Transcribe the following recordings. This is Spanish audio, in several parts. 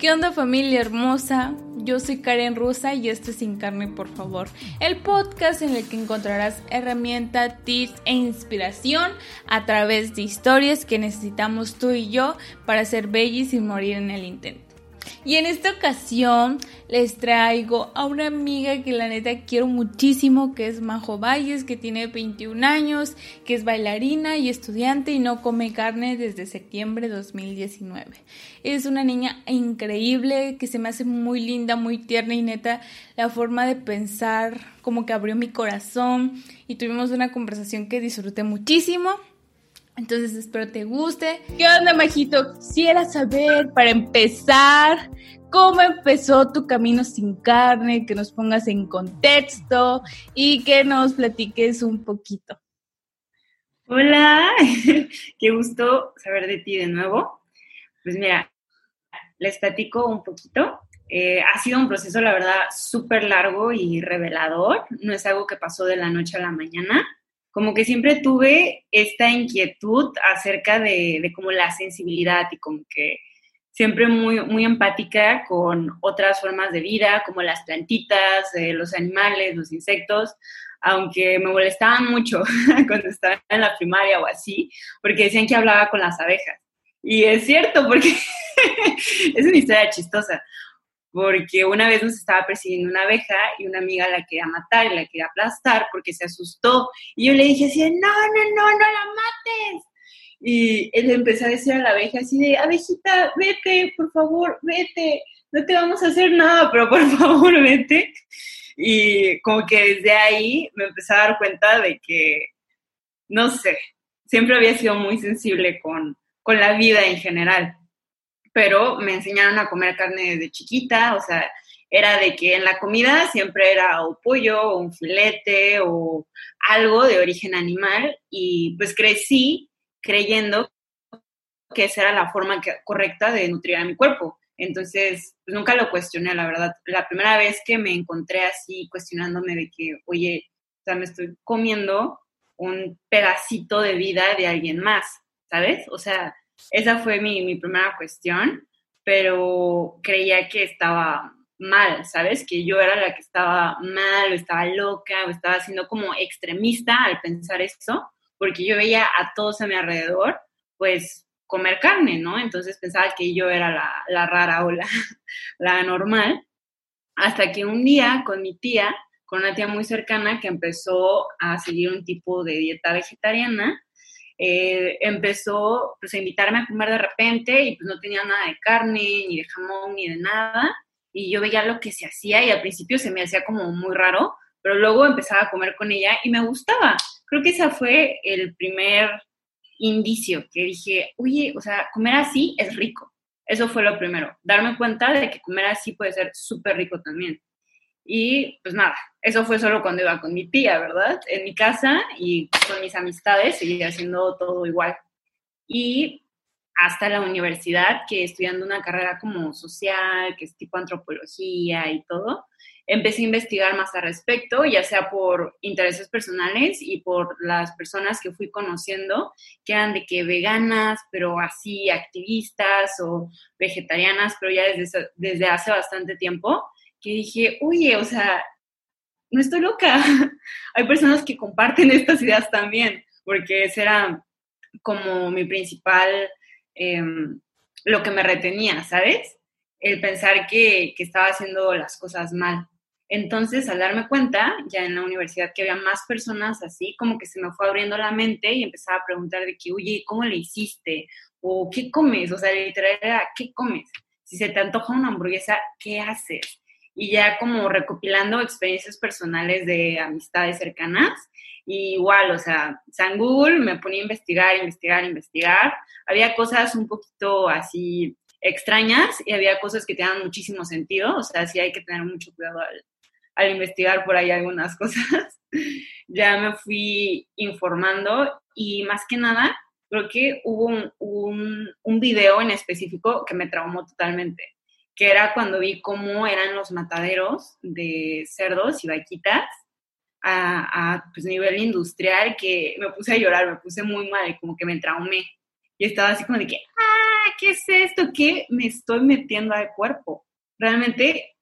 ¿Qué onda familia hermosa? Yo soy Karen Rusa y esto es Sin Carne por favor, el podcast en el que encontrarás herramientas, tips e inspiración a través de historias que necesitamos tú y yo para ser bellis y morir en el intento. Y en esta ocasión les traigo a una amiga que la neta quiero muchísimo, que es Majo Valles, que tiene 21 años, que es bailarina y estudiante y no come carne desde septiembre de 2019. Es una niña increíble, que se me hace muy linda, muy tierna y neta, la forma de pensar como que abrió mi corazón y tuvimos una conversación que disfruté muchísimo. Entonces espero te guste. ¿Qué onda, Majito? Quisiera saber, para empezar, cómo empezó tu camino sin carne, que nos pongas en contexto y que nos platiques un poquito. Hola, qué gusto saber de ti de nuevo. Pues mira, les platico un poquito. Eh, ha sido un proceso, la verdad, súper largo y revelador. No es algo que pasó de la noche a la mañana como que siempre tuve esta inquietud acerca de, de como la sensibilidad y como que siempre muy, muy empática con otras formas de vida, como las plantitas, eh, los animales, los insectos, aunque me molestaban mucho cuando estaba en la primaria o así, porque decían que hablaba con las abejas. Y es cierto, porque es una historia chistosa, porque una vez nos estaba persiguiendo una abeja y una amiga la quería matar y la quería aplastar porque se asustó. Y yo le dije así, no, no, no, no la mates. Y él empezó a decir a la abeja así de, abejita, vete, por favor, vete, no te vamos a hacer nada, pero por favor, vete. Y como que desde ahí me empecé a dar cuenta de que, no sé, siempre había sido muy sensible con, con la vida en general pero me enseñaron a comer carne desde chiquita, o sea, era de que en la comida siempre era o pollo o un filete o algo de origen animal y pues crecí creyendo que esa era la forma correcta de nutrir a mi cuerpo. Entonces, pues nunca lo cuestioné, la verdad. La primera vez que me encontré así cuestionándome de que, oye, o sea, me estoy comiendo un pedacito de vida de alguien más, ¿sabes? O sea, esa fue mi, mi primera cuestión, pero creía que estaba mal, ¿sabes? Que yo era la que estaba mal o estaba loca o estaba siendo como extremista al pensar eso, porque yo veía a todos a mi alrededor, pues comer carne, ¿no? Entonces pensaba que yo era la, la rara o la, la normal, hasta que un día con mi tía, con una tía muy cercana que empezó a seguir un tipo de dieta vegetariana, eh, empezó pues, a invitarme a comer de repente y pues no tenía nada de carne, ni de jamón, ni de nada. Y yo veía lo que se hacía y al principio se me hacía como muy raro, pero luego empezaba a comer con ella y me gustaba. Creo que ese fue el primer indicio que dije, oye, o sea, comer así es rico. Eso fue lo primero, darme cuenta de que comer así puede ser súper rico también. Y pues nada, eso fue solo cuando iba con mi tía, ¿verdad? En mi casa y con mis amistades seguía haciendo todo igual. Y hasta la universidad, que estudiando una carrera como social, que es tipo antropología y todo, empecé a investigar más al respecto, ya sea por intereses personales y por las personas que fui conociendo, que eran de que veganas, pero así activistas o vegetarianas, pero ya desde, desde hace bastante tiempo que dije, oye, o sea, no estoy loca. Hay personas que comparten estas ideas también, porque ese era como mi principal, em, lo que me retenía, ¿sabes? El pensar que, que estaba haciendo las cosas mal. Entonces, al darme cuenta, ya en la universidad, que había más personas así, como que se me fue abriendo la mente y empezaba a preguntar de que, oye, ¿cómo le hiciste? ¿O qué comes? O sea, literal era, ¿qué comes? Si se te antoja una hamburguesa, ¿qué haces? Y ya como recopilando experiencias personales de amistades cercanas. Y igual, o sea, San Google me ponía a investigar, investigar, investigar. Había cosas un poquito así extrañas y había cosas que tenían muchísimo sentido. O sea, sí hay que tener mucho cuidado al, investigar por ahí algunas cosas. ya me fui informando y más que nada, creo que hubo un, un, un video en específico que me traumó totalmente que era cuando vi cómo eran los mataderos de cerdos y vaquitas a, a pues, nivel industrial, que me puse a llorar, me puse muy mal, como que me traumé. Y estaba así como de que, ¡ah! ¿qué es esto? ¿Qué me estoy metiendo al cuerpo? Realmente,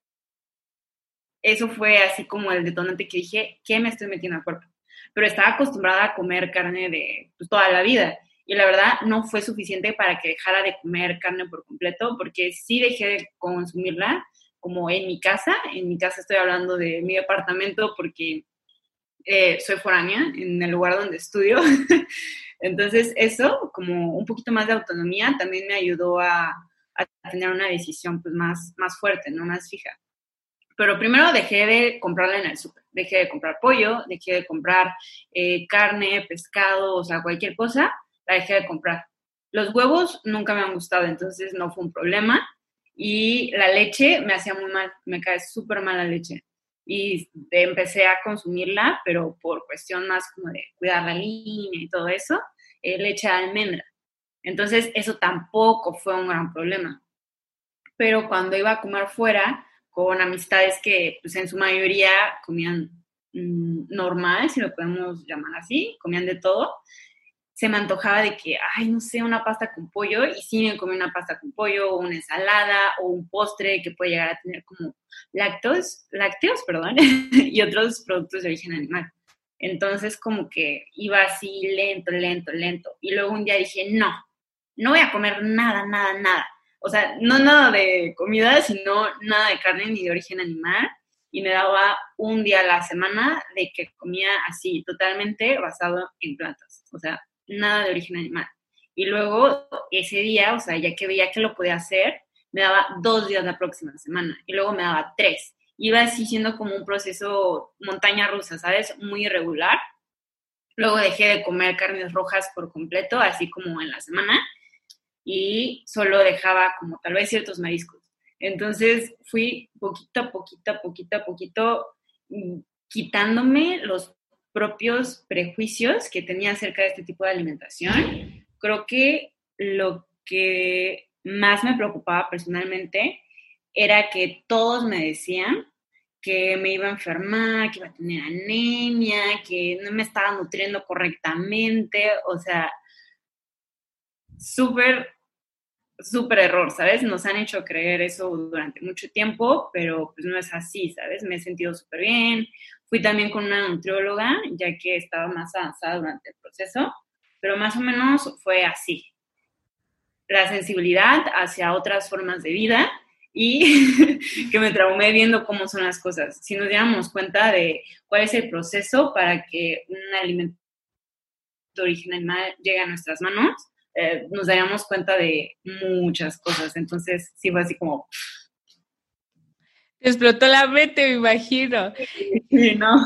eso fue así como el detonante que dije, ¿qué me estoy metiendo al cuerpo? Pero estaba acostumbrada a comer carne de pues, toda la vida y la verdad no fue suficiente para que dejara de comer carne por completo, porque sí dejé de consumirla, como en mi casa, en mi casa estoy hablando de mi departamento porque eh, soy foránea en el lugar donde estudio, entonces eso, como un poquito más de autonomía, también me ayudó a, a tener una decisión pues más, más fuerte, no más fija. Pero primero dejé de comprarla en el súper, dejé de comprar pollo, dejé de comprar eh, carne, pescado, o sea, cualquier cosa, la dejé de comprar. Los huevos nunca me han gustado, entonces no fue un problema. Y la leche me hacía muy mal, me cae súper mal la leche. Y empecé a consumirla, pero por cuestión más como de cuidar la línea y todo eso, eh, leche de almendra. Entonces eso tampoco fue un gran problema. Pero cuando iba a comer fuera, con amistades que pues en su mayoría comían mm, normal, si lo podemos llamar así, comían de todo, se me antojaba de que, ay, no sé, una pasta con pollo, y sí me comí una pasta con pollo, o una ensalada, o un postre que puede llegar a tener como lácteos, lácteos, perdón, y otros productos de origen animal. Entonces, como que iba así lento, lento, lento. Y luego un día dije, no, no voy a comer nada, nada, nada. O sea, no nada de comida, sino nada de carne ni de origen animal. Y me daba un día a la semana de que comía así, totalmente basado en plantas. O sea, nada de origen animal. Y luego ese día, o sea, ya que veía que lo podía hacer, me daba dos días la próxima semana y luego me daba tres. Iba así siendo como un proceso montaña rusa, ¿sabes? Muy irregular. Luego dejé de comer carnes rojas por completo, así como en la semana, y solo dejaba como tal vez ciertos mariscos. Entonces fui poquito a poquito, poquito a poquito, mm, quitándome los propios prejuicios que tenía acerca de este tipo de alimentación. Creo que lo que más me preocupaba personalmente era que todos me decían que me iba a enfermar, que iba a tener anemia, que no me estaba nutriendo correctamente, o sea, súper, súper error, ¿sabes? Nos han hecho creer eso durante mucho tiempo, pero pues no es así, ¿sabes? Me he sentido súper bien, Fui también con una nutrióloga, ya que estaba más avanzada durante el proceso, pero más o menos fue así. La sensibilidad hacia otras formas de vida y que me traumé viendo cómo son las cosas. Si nos diéramos cuenta de cuál es el proceso para que un alimento de origen animal llegue a nuestras manos, eh, nos daríamos cuenta de muchas cosas. Entonces, sí fue así como, explotó la mente, me imagino. Sí, ¿no?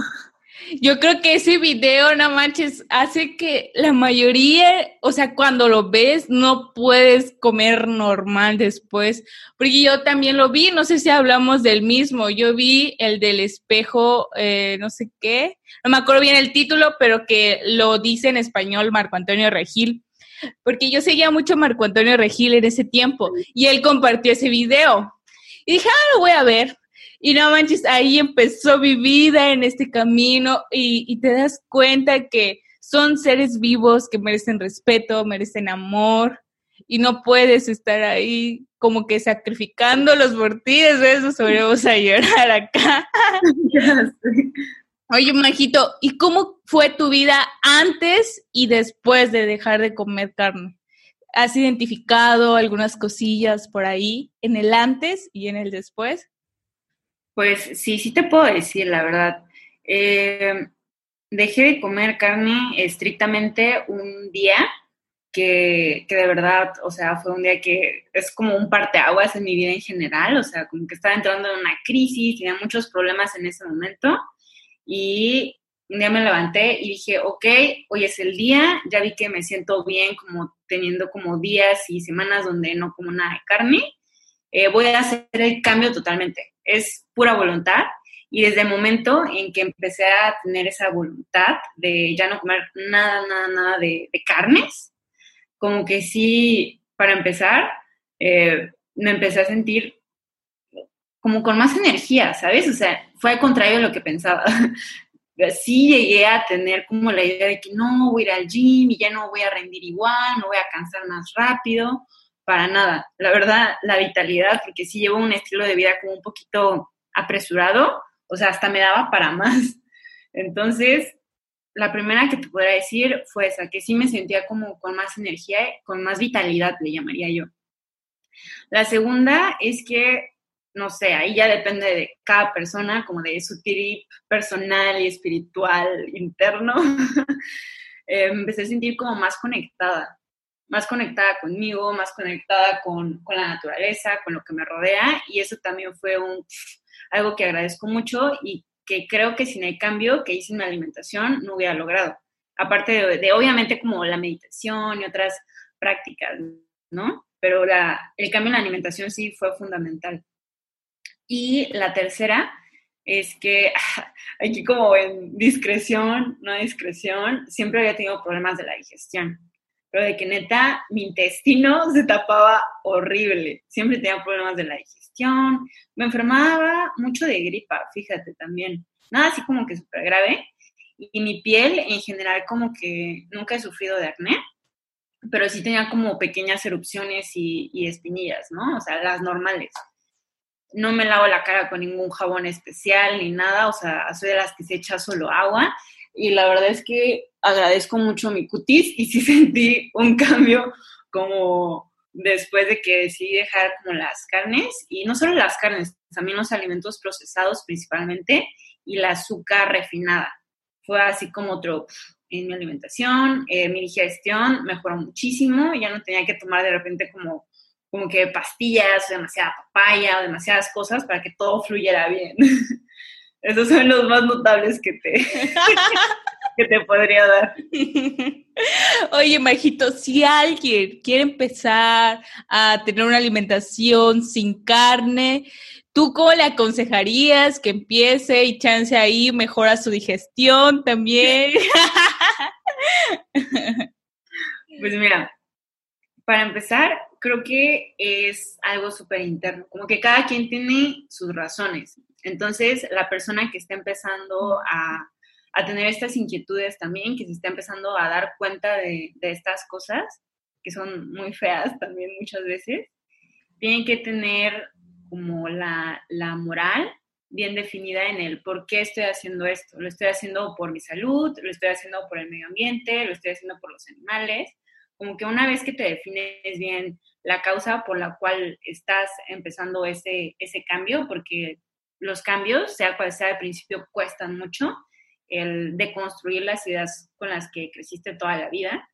Yo creo que ese video, no manches, hace que la mayoría, o sea, cuando lo ves, no puedes comer normal después. Porque yo también lo vi, no sé si hablamos del mismo. Yo vi el del espejo, eh, no sé qué, no me acuerdo bien el título, pero que lo dice en español Marco Antonio Regil. Porque yo seguía mucho a Marco Antonio Regil en ese tiempo y él compartió ese video. Y dije, ah, lo voy a ver. Y no manches, ahí empezó mi vida en este camino y, te das cuenta que son seres vivos que merecen respeto, merecen amor y no puedes estar ahí como que sacrificándolos por ti, de eso sobre vamos a llorar acá. Oye, Majito, ¿y cómo fue tu vida antes y después de dejar de comer carne? ¿Has identificado algunas cosillas por ahí en el antes y en el después? Pues sí, sí te puedo decir, la verdad. Eh, dejé de comer carne estrictamente un día que, que, de verdad, o sea, fue un día que es como un parteaguas en mi vida en general, o sea, como que estaba entrando en una crisis, tenía muchos problemas en ese momento y un día me levanté y dije, ok, hoy es el día, ya vi que me siento bien como teniendo como días y semanas donde no como nada de carne, eh, voy a hacer el cambio totalmente es pura voluntad. Y desde el momento en que empecé a tener esa voluntad de ya no comer nada, nada, nada de, carnes, como que sí, para empezar, eh, me empecé a sentir como con más energía, ¿sabes? O sea, fue al contrario de lo que pensaba. sí llegué a tener como la idea de que no voy a ir al gym y ya no voy a rendir igual, no voy a cansar más rápido, para nada. La verdad, la vitalidad, porque sí llevo un estilo de vida como un poquito apresurado, o sea, hasta me daba para más. Entonces, la primera que te podría decir fue esa, que sí me sentía como con más energía, con más vitalidad, le llamaría yo. La segunda es que, no sé, ahí ya depende de cada persona, como de su trip personal y espiritual interno. Eh, empecé a sentir como más conectada, más conectada conmigo, más conectada con, con, la naturaleza, con lo que me rodea, y eso también fue un, algo que agradezco mucho y que creo que sin el cambio que hice en mi alimentación no hubiera logrado. Aparte de, obviamente como la meditación y otras prácticas, ¿no? Pero la, el cambio en la alimentación sí fue fundamental. Y la tercera es que aquí como en discreción, no discreción, siempre había tenido problemas de la digestión. Pero de que neta mi intestino se tapaba horrible. Siempre tenía problemas de la digestión me enfermaba mucho de gripa, fíjate también. Nada así como que súper grave. Y mi piel en general como que nunca he sufrido de acné, pero sí tenía como pequeñas erupciones y, y espinillas, ¿no? O sea, las normales. No me lavo la cara con ningún jabón especial ni nada, o sea, soy de las que se echa solo agua. Y la verdad es que agradezco mucho mi cutis y sí sentí un cambio como después de que decidí dejar como las carnes, y no solo las carnes, también los alimentos procesados principalmente, y la azúcar refinada. Fue así como otro en mi alimentación, eh, mi digestión mejoró muchísimo, ya no tenía que tomar de repente como, como que pastillas, demasiada papaya, o demasiadas cosas para que todo fluyera bien. Esos son los más notables que te, que te podría dar. Oye, Majito, si alguien quiere empezar a tener una alimentación sin carne, ¿tú cómo le aconsejarías que empiece y chance ahí mejora su digestión también? Pues mira, para empezar, creo que es algo súper interno, como que cada quien tiene sus razones. Entonces, la persona que está empezando a a tener estas inquietudes también, que se está empezando a dar cuenta de, estas cosas, que son muy feas también muchas veces, tienen que tener como la, la moral bien definida en el por qué estoy haciendo esto. Lo estoy haciendo por mi salud, lo estoy haciendo por el medio ambiente, lo estoy haciendo por los animales. Como que una vez que te defines bien la causa por la cual estás empezando ese, ese cambio, porque los cambios, sea cual sea al principio, cuestan mucho, el deconstruir las ideas con las que creciste toda la vida,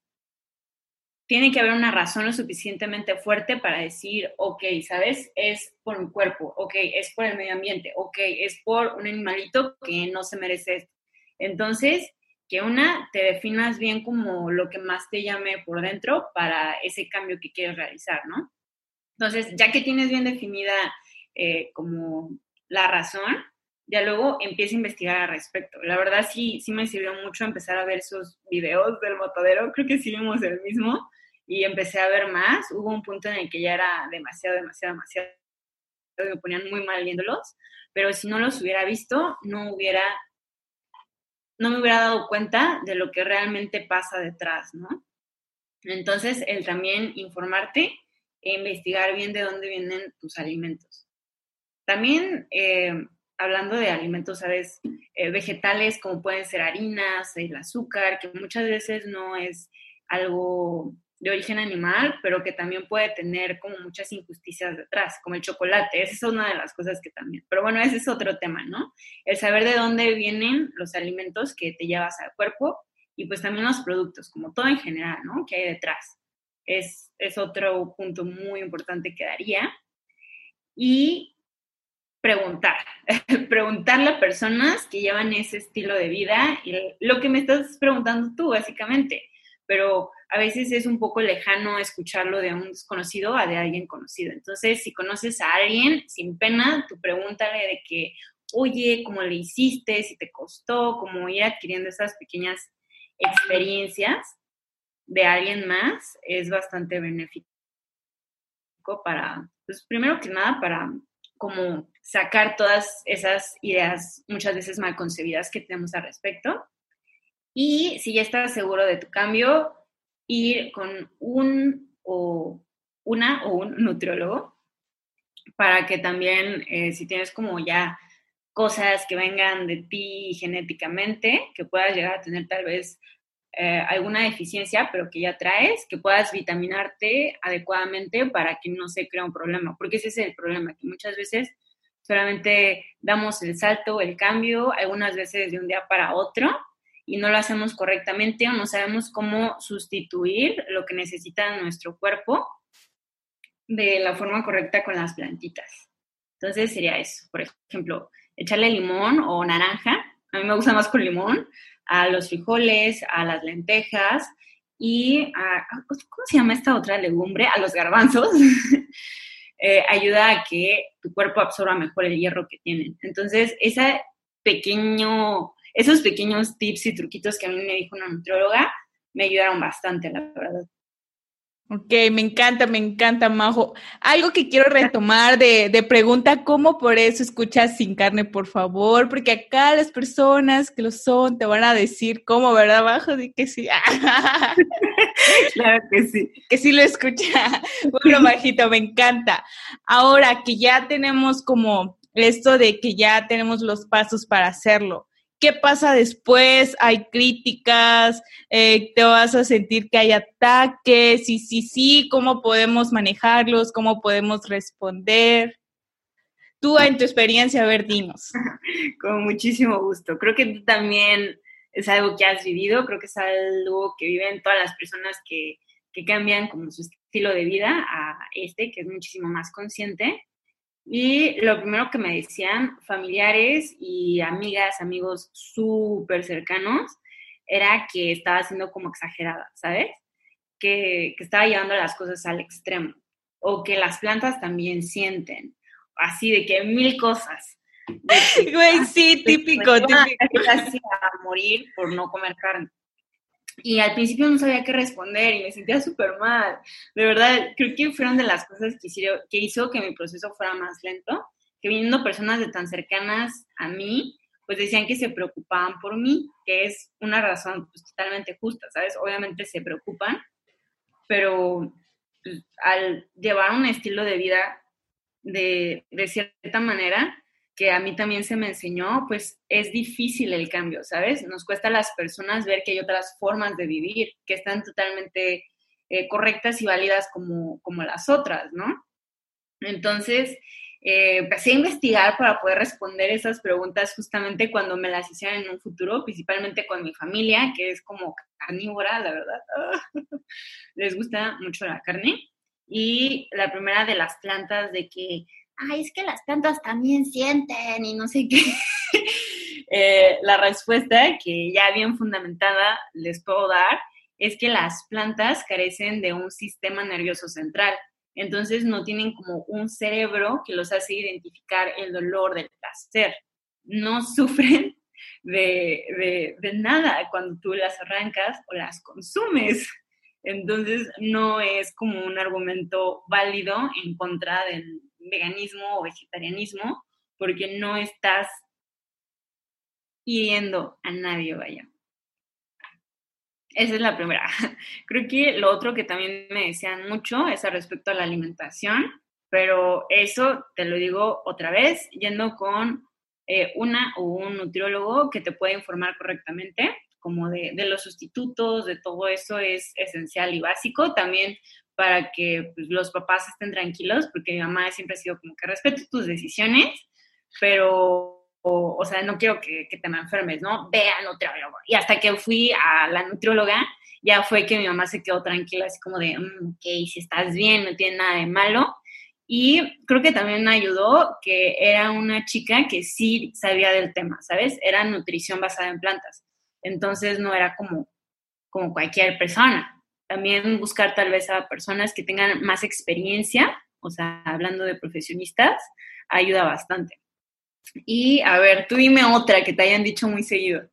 tiene que haber una razón lo suficientemente fuerte para decir, ok, ¿sabes? Es por mi cuerpo, ok, es por el medio ambiente, ok, es por un animalito que no se merece esto. Entonces, que una, te definas bien como lo que más te llame por dentro para ese cambio que quieres realizar, ¿no? Entonces, ya que tienes bien definida eh, como la razón, ya luego empieza a investigar al respecto. La verdad sí, sí me sirvió mucho empezar a ver esos videos del motodero, creo que sí vimos el mismo, y empecé a ver más. Hubo un punto en el que ya era demasiado, demasiado, demasiado, me ponían muy mal viéndolos, pero si no los hubiera visto, no hubiera, no me hubiera dado cuenta de lo que realmente pasa detrás, ¿no? Entonces, el también informarte e investigar bien de dónde vienen tus alimentos. También eh, hablando de alimentos, ¿sabes? Eh, vegetales como pueden ser harinas, el azúcar, que muchas veces no es algo de origen animal, pero que también puede tener como muchas injusticias detrás, como el chocolate. Esa es una de las cosas que también. Pero bueno, ese es otro tema, ¿no? El saber de dónde vienen los alimentos que te llevas al cuerpo y pues también los productos, como todo en general, ¿no? Que hay detrás. Es, es otro punto muy importante que daría. Y preguntar, preguntarle a personas que llevan ese estilo de vida y lo que me estás preguntando tú, básicamente. Pero a veces es un poco lejano escucharlo de un desconocido a de alguien conocido. Entonces, si conoces a alguien, sin pena, tú pregúntale de que, oye, ¿cómo le hiciste? Si te costó, cómo ir adquiriendo esas pequeñas experiencias de alguien más, es bastante benéfico para, pues primero que nada, para como sacar todas esas ideas muchas veces mal concebidas que tenemos al respecto. Y si ya estás seguro de tu cambio, ir con un o una o un nutriólogo para que también, eh, si tienes como ya cosas que vengan de ti genéticamente, que puedas llegar a tener tal vez eh, alguna deficiencia, pero que ya traes, que puedas vitaminarte adecuadamente para que no se crea un problema, porque ese es el problema, que muchas veces solamente damos el salto, el cambio, algunas veces de un día para otro, y no lo hacemos correctamente o no sabemos cómo sustituir lo que necesita nuestro cuerpo de la forma correcta con las plantitas. Entonces sería eso, por ejemplo, echarle limón o naranja, a mí me gusta más con limón, a los frijoles, a las lentejas y a, ¿cómo se llama esta otra legumbre? A los garbanzos. Eh, ayuda a que tu cuerpo absorba mejor el hierro que tienen. Entonces, ese pequeño, esos pequeños tips y truquitos que a mí me dijo una nutrióloga me ayudaron bastante, la verdad. Ok, me encanta, me encanta, Majo. Algo que quiero retomar de, de, pregunta, ¿cómo por eso escuchas sin carne, por favor? Porque acá las personas que lo son te van a decir cómo, ¿verdad, Majo? De que sí. claro que sí. Que sí lo escucha. Bueno, Majito, me encanta. Ahora que ya tenemos como esto de que ya tenemos los pasos para hacerlo, ¿Qué pasa después? ¿Hay críticas? Eh, ¿Te vas a sentir que hay ataques? Y sí, sí, ¿cómo podemos manejarlos? ¿Cómo podemos responder? Tú, en tu experiencia, a ver, dinos. Con muchísimo gusto. Creo que tú también es algo que has vivido, creo que es algo que viven todas las personas que, que cambian como su estilo de vida a este, que es muchísimo más consciente. Y lo primero que me decían familiares y amigas, amigos súper cercanos, era que estaba siendo como exagerada, ¿sabes? Que, que, estaba llevando las cosas al extremo. O que las plantas también sienten. Así de que mil cosas. Güey, sí, típico, típico. Casi a morir por no comer carne. Y al principio no sabía qué responder y me sentía súper mal. De verdad, creo que fueron de las cosas que, que hizo que mi proceso fuera más lento, que viniendo personas de tan cercanas a mí, pues decían que se preocupaban por mí, que es una razón pues, totalmente justa, ¿sabes? Obviamente se preocupan, pero pues, al llevar un estilo de vida de, de cierta manera, que a mí también se me enseñó, pues es difícil el cambio, ¿sabes? Nos cuesta a las personas ver que hay otras formas de vivir que están totalmente eh, correctas y válidas como, como las otras, ¿no? Entonces, eh, empecé a investigar para poder responder esas preguntas justamente cuando me las hicieran en un futuro, principalmente con mi familia, que es como carnívora, la verdad. Les gusta mucho la carne. Y la primera de las plantas de que ay, es que las plantas también sienten y no sé qué. Eh, la respuesta que ya bien fundamentada les puedo dar es que las plantas carecen de un sistema nervioso central. Entonces no tienen como un cerebro que los hace identificar el dolor del placer. No sufren de, de nada cuando tú las arrancas o las consumes. Entonces no es como un argumento válido en contra del, veganismo o vegetarianismo porque no estás hiriendo a nadie, vaya. Esa es la primera. Creo que lo otro que también me decían mucho es al respecto a la alimentación, pero eso te lo digo otra vez, yendo con eh, una o un nutriólogo que te pueda informar correctamente, como de, de, los sustitutos, de todo eso es esencial y básico. También para que pues, los papás estén tranquilos, porque mi mamá siempre ha sido como que respeto tus decisiones, pero, o, sea, no quiero que, te me enfermes, ¿no? Ve al nutriólogo. Y hasta que fui a la nutrióloga, ya fue que mi mamá se quedó tranquila, así como de, mm, ok, si estás bien, no tiene nada de malo. Y creo que también me ayudó que era una chica que sí sabía del tema, ¿sabes? Era nutrición basada en plantas. Entonces no era como, como cualquier persona también buscar tal vez a personas que tengan más experiencia, o sea, hablando de profesionistas, ayuda bastante. Y a ver, tú dime otra que te hayan dicho muy seguido.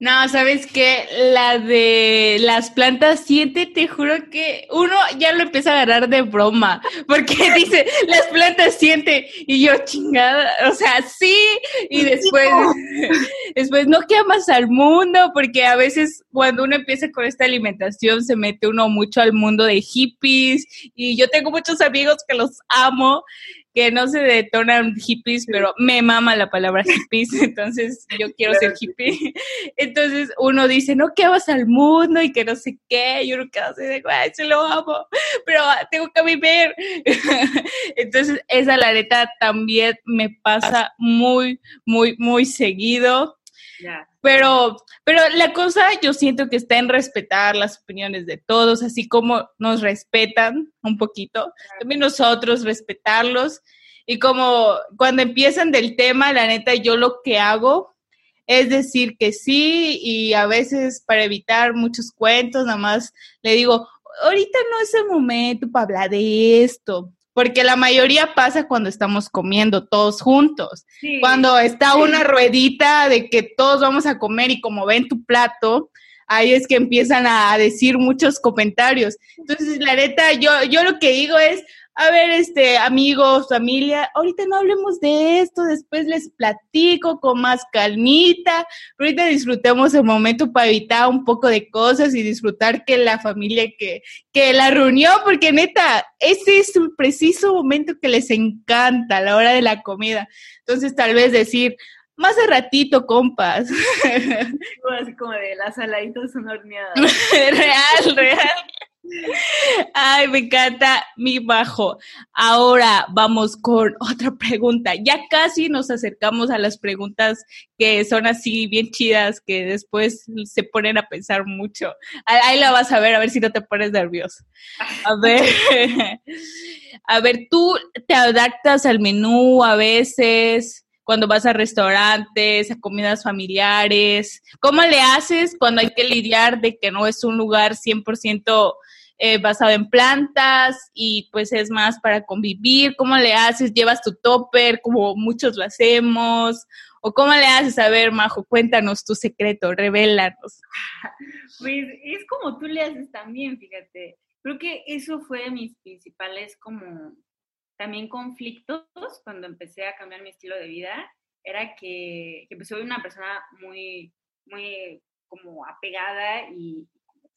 No, ¿sabes qué? La de las plantas siente, te juro que uno ya lo empieza a agarrar de broma, porque dice, las plantas siente, y yo chingada, o sea, sí, y después, después no quemas al mundo, porque a veces cuando uno empieza con esta alimentación se mete uno mucho al mundo de hippies, y yo tengo muchos amigos que los amo, que no se detonan hippies, pero me mama la palabra hippies, entonces yo quiero ser hippie. Entonces uno dice, no, que vas al mundo y que no sé qué, y uno queda así de, se lo amo, pero tengo que vivir. Entonces esa la neta también me pasa muy, muy, muy seguido. Pero, pero la cosa yo siento que está en respetar las opiniones de todos, así como nos respetan un poquito, también nosotros respetarlos. Y como cuando empiezan del tema, la neta, yo lo que hago es decir que sí y a veces para evitar muchos cuentos, nada más le digo, ahorita no es el momento para hablar de esto porque la mayoría pasa cuando estamos comiendo todos juntos. Cuando está una ruedita de que todos vamos a comer y como ven tu plato, ahí es que empiezan a decir muchos comentarios. Entonces, la neta, yo, yo lo que digo es, a ver, este, amigos, familia, ahorita no hablemos de esto, después les platico con más calmita, pero ahorita disfrutemos el momento para evitar un poco de cosas y disfrutar que la familia, que, que la reunión, porque neta, ese es un preciso momento que les encanta, la hora de la comida. Entonces, tal vez decir, más de ratito, compas. Así como de las saladitas son horneadas. real, real. Ay, me encanta mi bajo. Ahora vamos con otra pregunta. Ya casi nos acercamos a las preguntas que son así bien chidas, que después se ponen a pensar mucho. Ahí la vas a ver, a ver si no te pones nervioso. A ver, a ver, tú te adaptas al menú a veces cuando vas a restaurantes, a comidas familiares? ¿Cómo le haces cuando hay que lidiar de que no es un lugar 100% eh, basado en plantas y pues es más para convivir. ¿Cómo le haces? ¿Llevas tu topper como muchos lo hacemos? ¿O cómo le haces? A ver, Majo, cuéntanos tu secreto, revélanos. Pues es como tú le haces también, fíjate. Creo que eso fue de mis principales como también conflictos cuando empecé a cambiar mi estilo de vida. Era que, que pues soy una persona muy, muy como apegada y,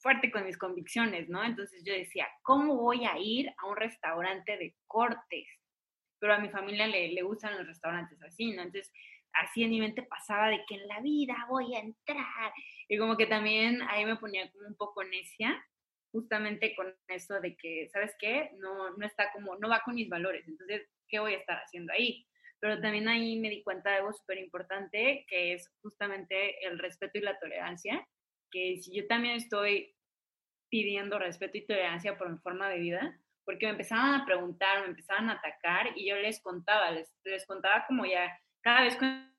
fuerte con mis convicciones, ¿no? Entonces yo decía, ¿cómo voy a ir a un restaurante de cortes? Pero a mi familia le, le gustan los restaurantes así, ¿no? Entonces así en mi mente pasaba de que en la vida voy a entrar. Y como que también ahí me ponía como un poco necia, justamente con eso de que, ¿sabes qué? No, no está como, no va con mis valores. Entonces, ¿qué voy a estar haciendo ahí? Pero también ahí me di cuenta de algo súper importante, que es justamente el respeto y la tolerancia que si yo también estoy pidiendo respeto y tolerancia por mi forma de vida, porque me empezaban a preguntar, me empezaban a atacar y yo les contaba, les, les contaba como ya cada vez con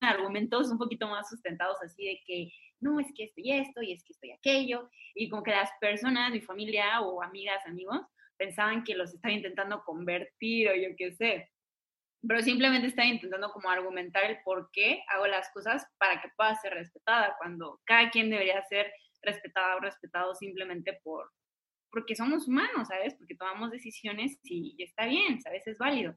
argumentos un poquito más sustentados, así de que no, es que esto y esto, y es que esto y aquello, y como que las personas, mi familia o amigas, amigos, pensaban que los estaba intentando convertir o yo qué sé pero simplemente está intentando como argumentar el por qué hago las cosas para que pueda ser respetada, cuando cada quien debería ser respetada o respetado simplemente por porque somos humanos, ¿sabes? Porque tomamos decisiones y está bien, ¿sabes? Es válido.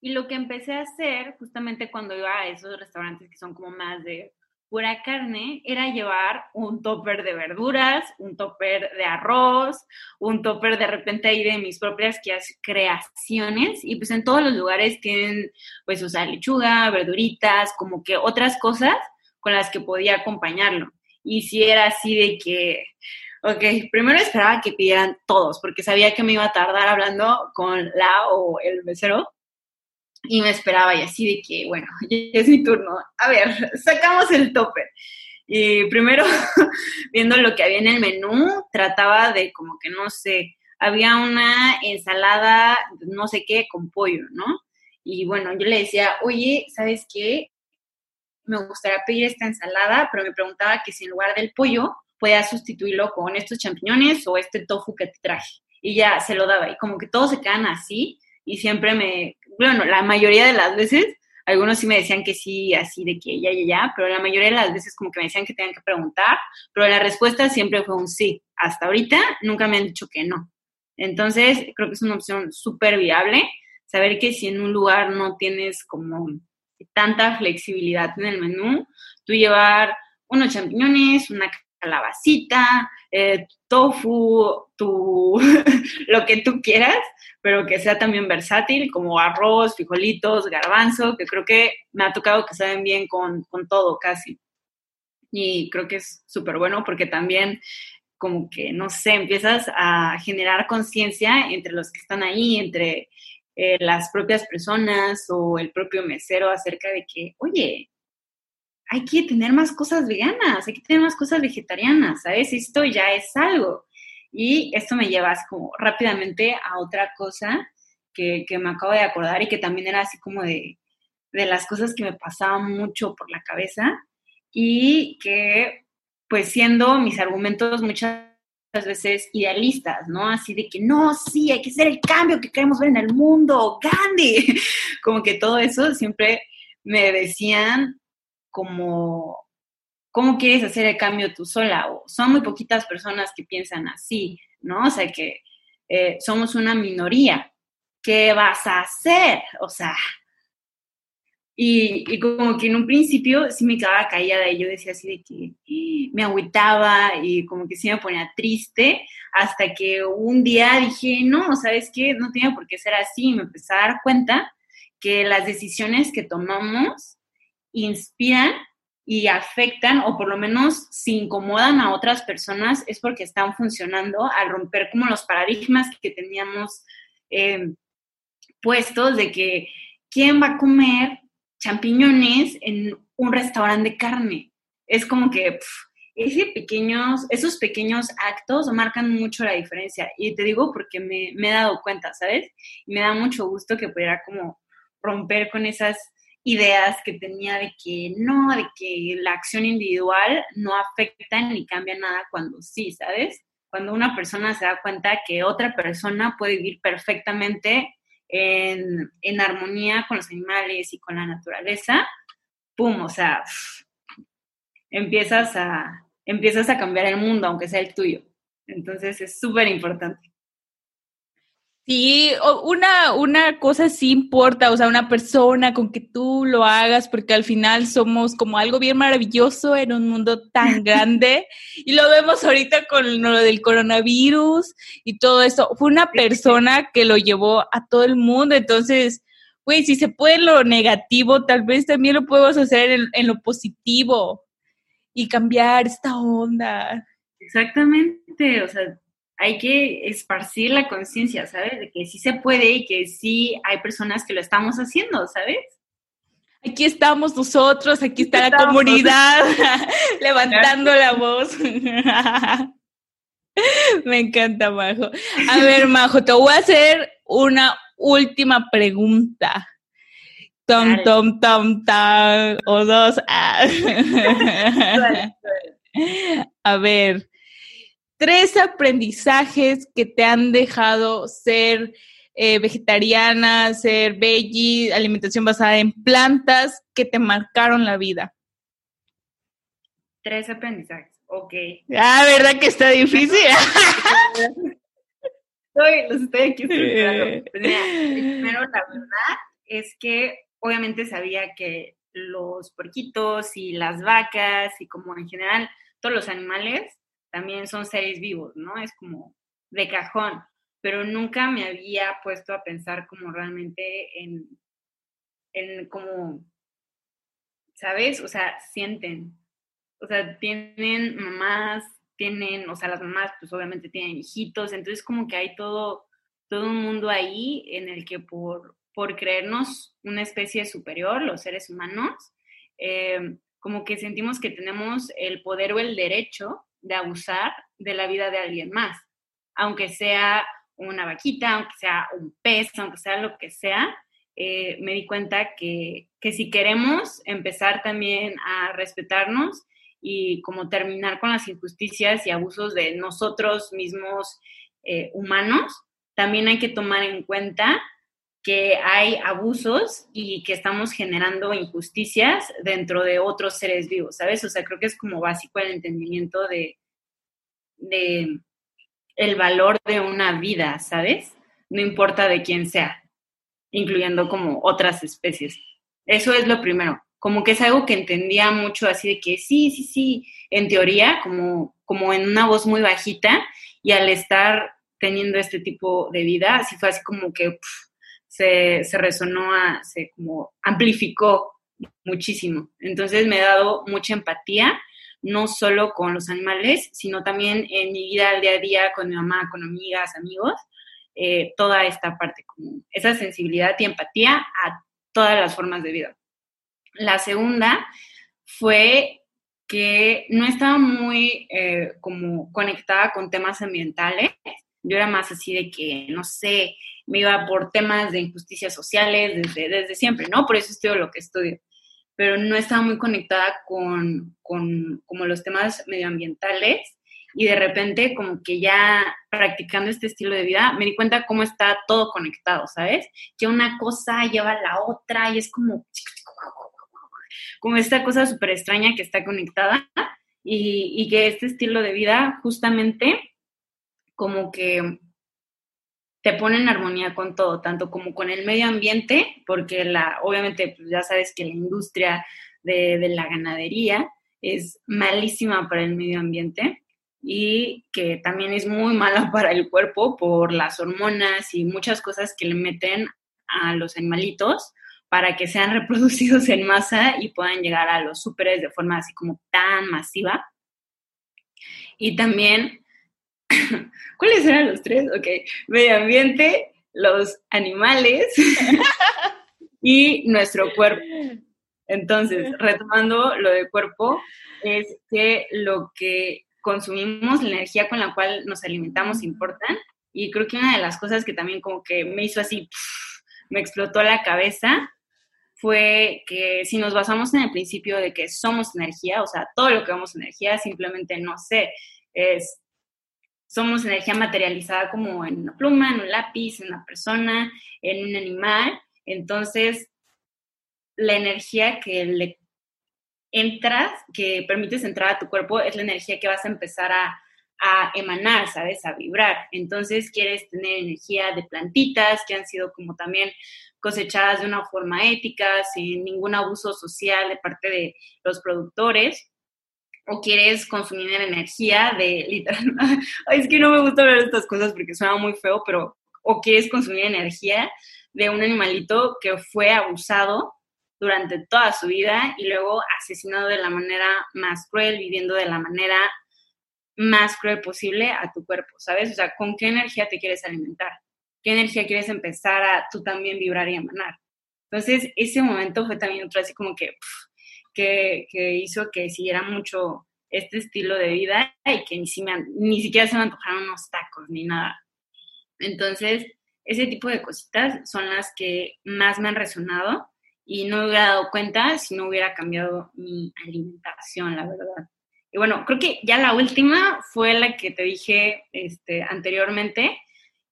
Y lo que empecé a hacer justamente cuando iba a esos restaurantes que son como más de pura carne era llevar un topper de verduras, un topper de arroz, un topper de repente ahí de mis propias creaciones y pues en todos los lugares tienen pues sea lechuga, verduritas, como que otras cosas con las que podía acompañarlo. Y si era así de que, ok, primero esperaba que pidieran todos porque sabía que me iba a tardar hablando con la o el mesero y me esperaba y así de que, bueno, es mi turno. A ver, sacamos el topper. Y primero, viendo lo que había en el menú, trataba de como que, no sé, había una ensalada, no sé qué, con pollo, ¿no? Y bueno, yo le decía, oye, ¿sabes qué? Me gustaría pedir esta ensalada, pero me preguntaba que si en lugar del pollo podía sustituirlo con estos champiñones o este tofu que te traje. Y ya se lo daba. Y como que todos se quedan así y siempre me, bueno, la mayoría de las veces algunos sí me decían que sí, así de que ya, ya, ya, pero la mayoría de las veces como que me decían que tenían que preguntar, pero la respuesta siempre fue un sí. Hasta ahorita nunca me han dicho que no. Entonces, creo que es una opción súper viable, saber que si en un lugar no tienes como tanta flexibilidad en el menú, tú llevar unos champiñones, una calabacita, eh, tofu, tu, lo que tú quieras, pero que sea también versátil, como arroz, frijolitos, garbanzo, que creo que me ha tocado que saben bien con, con todo casi. Y creo que es súper bueno porque también como que, no sé, empiezas a generar conciencia entre los que están ahí, entre eh, las propias personas o el propio mesero acerca de que, oye, hay que tener más cosas veganas, hay que tener más cosas vegetarianas, ¿sabes? Esto ya es algo. Y esto me lleva así como rápidamente a otra cosa que, que me acabo de acordar y que también era así como de, de las cosas que me pasaban mucho por la cabeza y que pues siendo mis argumentos muchas veces idealistas, ¿no? Así de que no, sí, hay que hacer el cambio que queremos ver en el mundo, Gandhi. Como que todo eso siempre me decían como, ¿cómo quieres hacer el cambio tú sola? Son muy poquitas personas que piensan así, ¿no? O sea, que eh, somos una minoría. ¿Qué vas a hacer? O sea, y, como que en un principio sí me quedaba callada y yo decía así de que ¡ah! me agüitaba y como que sí me ponía triste hasta que un día dije, no, ¿sabes qué? No tiene por qué ser así. Y me empecé a dar cuenta que las decisiones que tomamos inspiran y afectan o por lo menos si incomodan a otras personas es porque están funcionando al romper como los paradigmas que teníamos eh, puestos de que quién va a comer champiñones en un restaurante de carne. Es como que pequeños, esos pequeños actos marcan mucho la diferencia. Y te digo porque me, me he dado cuenta, ¿sabes? Y me da mucho gusto que pudiera como romper con esas ideas que tenía de que no, de que la acción individual no afecta ni cambia nada cuando sí, ¿sabes? Cuando una persona se da cuenta que otra persona puede vivir perfectamente en, en armonía con los animales y con la naturaleza, ¡pum! O sea, empiezas a, empiezas a cambiar el mundo, aunque sea el tuyo. Entonces es súper importante. Sí, una, una cosa sí importa, o sea, una persona con que tú lo hagas, porque al final somos como algo bien maravilloso en un mundo tan grande. y lo vemos ahorita con lo del coronavirus y todo eso. Fue una persona que lo llevó a todo el mundo, entonces, güey, si se puede lo negativo, tal vez también lo podemos hacer en, en lo positivo y cambiar esta onda. Exactamente, o sea, hay que esparcir la conciencia, ¿sabes? De que sí se puede y que sí hay personas que lo estamos haciendo, ¿sabes? Aquí estamos nosotros, aquí está la comunidad levantando la voz. Me encanta, Majo. A ver, Majo, te voy a hacer una última pregunta. Tom, tom, tom, tom, o dos. Ah. A ver, tres aprendizajes que te han dejado ser eh, vegetariana, ser veggie, alimentación basada en plantas, que te marcaron la vida. Tres aprendizajes, ok. Ah, ¿verdad que está difícil? estoy, los estoy aquí pues primero, la verdad es que obviamente sabía que los porquitos y las vacas y como en general todos los animales también son seres vivos, ¿no? Es como de cajón, pero nunca me había puesto a pensar como realmente en, en como, ¿sabes? O sea, sienten, o sea, tienen mamás, tienen, o sea, las mamás pues obviamente tienen hijitos, entonces como que hay todo, todo un mundo ahí en el que por, por creernos una especie superior, los seres humanos, eh, como que sentimos que tenemos el poder o el derecho de abusar de la vida de alguien más, aunque sea una vaquita, aunque sea un pez, aunque sea lo que sea, eh, me di cuenta que, que, si queremos empezar también a respetarnos y como terminar con las injusticias y abusos de nosotros mismos eh, humanos, también hay que tomar en cuenta que hay abusos y que estamos generando injusticias dentro de otros seres vivos, ¿sabes? O sea, creo que es como básico el entendimiento de, de el valor de una vida, ¿sabes? No importa de quién sea, incluyendo como otras especies. Eso es lo primero. Como que es algo que entendía mucho así de que sí, sí, sí, en teoría, como, como en una voz muy bajita, y al estar teniendo este tipo de vida, así fue así como que se, se, resonó, se como amplificó muchísimo. Entonces me ha dado mucha empatía, no solo con los animales, sino también en mi vida al día a día con mi mamá, con amigas, amigos, eh, toda esta parte, como esa sensibilidad y empatía a todas las formas de vida. La segunda fue que no estaba muy eh, como conectada con temas ambientales. Yo era más así de que, no sé, me iba por temas de injusticias sociales desde, desde siempre, ¿no? Por eso estudio lo que estudio. Pero no estaba muy conectada con, con como los temas medioambientales y de repente como que ya practicando este estilo de vida me di cuenta cómo está todo conectado, ¿sabes? Que una cosa lleva a la otra y es como como esta cosa súper extraña que está conectada y, y que este estilo de vida justamente como que te pone en armonía con todo, tanto como con el medio ambiente, porque la, obviamente pues ya sabes que la industria de, de la ganadería es malísima para el medio ambiente y que también es muy mala para el cuerpo por las hormonas y muchas cosas que le meten a los animalitos para que sean reproducidos en masa y puedan llegar a los súperes de forma así como tan masiva. Y también ¿Cuáles eran los tres? Ok, medio ambiente, los animales y nuestro cuerpo. Entonces, retomando lo de cuerpo, es que lo que consumimos, la energía con la cual nos alimentamos importan. Y creo que una de las cosas que también como que me hizo así, me explotó la cabeza, fue que si nos basamos en el principio de que somos energía, o sea, todo lo que vamos energía, simplemente no sé, es somos energía materializada como en una pluma, en un lápiz, en una persona, en un animal. Entonces, la energía que le entras, que permites entrar a tu cuerpo, es la energía que vas a empezar a, emanar, ¿sabes? A vibrar. Entonces, quieres tener energía de plantitas que han sido como también cosechadas de una forma ética, sin ningún abuso social de parte de los productores o quieres consumir energía de literal. es que no me gusta hablar de estas cosas porque suena muy feo, pero o quieres consumir energía de un animalito que fue abusado durante toda su vida y luego asesinado de la manera más cruel, viviendo de la manera más cruel posible a tu cuerpo, ¿sabes? O sea, ¿con qué energía te quieres alimentar? ¿Qué energía quieres empezar a tú también vibrar y emanar? Entonces, ese momento fue también otro así como que, que, hizo que siguiera mucho este estilo de vida y que ni, siquiera se me antojaron unos tacos ni nada. Entonces, ese tipo de cositas son las que más me han resonado y no me hubiera dado cuenta si no hubiera cambiado mi alimentación, la verdad. Y bueno, creo que ya la última fue la que te dije este, anteriormente,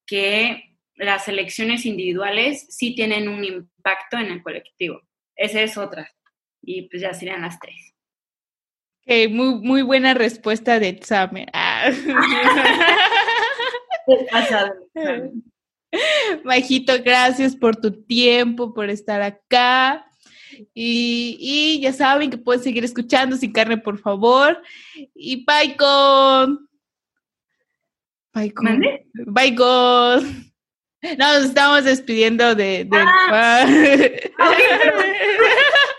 que las elecciones individuales sí tienen un impacto en el colectivo. Esa es otra y pues ya serían las tres. muy, muy buena respuesta de examen. Ah. Majito, gracias por tu tiempo, por estar acá. Y, y, ya saben que pueden seguir escuchando sin carne, por favor. Y con. Bye con. nos estamos despidiendo de. de ah.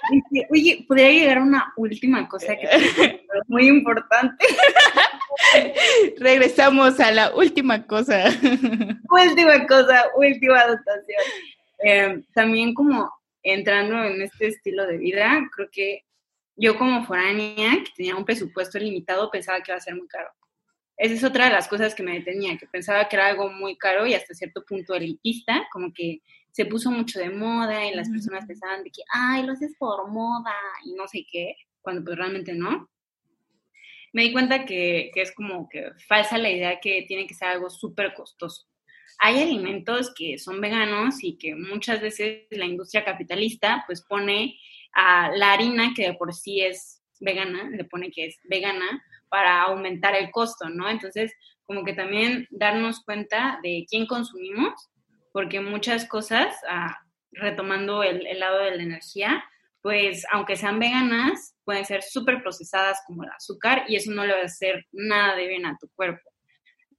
Oye, podría llegar una última cosa que es muy importante. Regresamos a la última cosa. Última cosa, última dotación. Em, también como entrando en este estilo de vida, creo que yo como foránea, que tenía un presupuesto limitado, pensaba que iba a ser muy caro. Esa es otra de las cosas que me detenía, que pensaba que era algo muy caro y hasta cierto punto elitista, como que se puso mucho de moda y las personas pensaban de que, ay, lo haces por moda y no sé qué, cuando pues realmente no. Me di cuenta que, que es como que falsa la idea que tiene que ser algo súper costoso. hay alimentos que son veganos y que muchas veces la industria capitalista pues pone a la harina que de por sí es vegana, le pone que es vegana para aumentar el costo, ¿no? Entonces, como que también darnos cuenta de quién consumimos, porque muchas cosas, ah, retomando el, lado de la energía, pues aunque sean veganas, pueden ser súper procesadas como el azúcar y eso no le va a hacer nada de bien a tu cuerpo.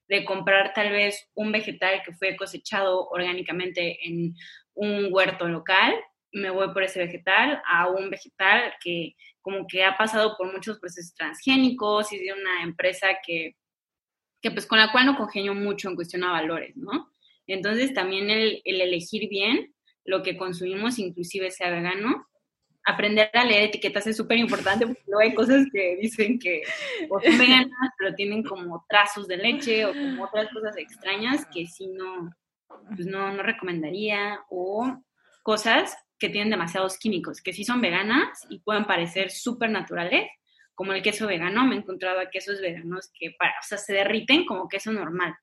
De comprar tal vez un vegetal que fue cosechado orgánicamente en un huerto local, me voy por ese vegetal a un vegetal que como que ha pasado por muchos procesos transgénicos y de una empresa que, que pues con la cual no congenio mucho en cuestión a valores, ¿no? Entonces también el, el elegir bien lo que consumimos, inclusive sea vegano, aprender a leer etiquetas es súper importante porque luego hay cosas que dicen que o son veganas, pero tienen como trazos de leche o como otras cosas extrañas que sí no, pues no, no recomendaría o cosas que tienen demasiados químicos, que sí son veganas y pueden parecer súper naturales, como el queso vegano. Me he encontrado a quesos veganos que para, o sea, se derriten como queso normal,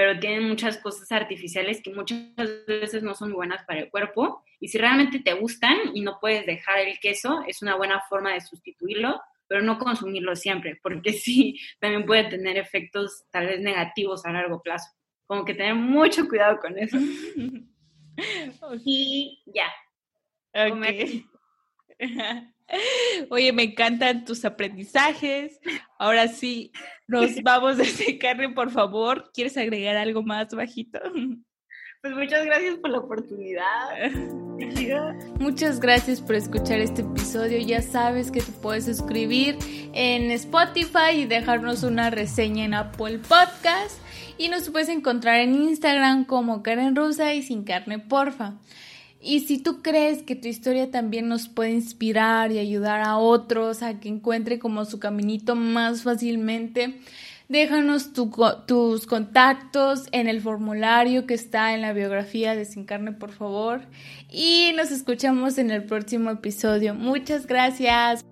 pero tienen muchas cosas artificiales que muchas veces no son buenas para el cuerpo. Y si realmente te gustan y no puedes dejar el queso, es una buena forma de sustituirlo, pero no consumirlo siempre, porque sí, también puede tener efectos tal vez negativos a largo plazo. Como que tener mucho cuidado con eso. Y ya. Oye, me encantan tus aprendizajes. Ahora sí, nos vamos a carne, por favor. ¿Quieres agregar algo más bajito? Pues muchas gracias por la oportunidad. Muchas gracias por escuchar este episodio. Ya sabes que te puedes suscribir en Spotify y dejarnos una reseña en Apple Podcast. Y nos puedes encontrar en Instagram como Karen Rusa y sin carne, porfa. Y si tú crees que tu historia también nos puede inspirar y ayudar a otros a que encuentre como su caminito más fácilmente, déjanos tus contactos en el formulario que está en la biografía de Sin Carne, por favor. Y nos escuchamos en el próximo episodio. Muchas gracias.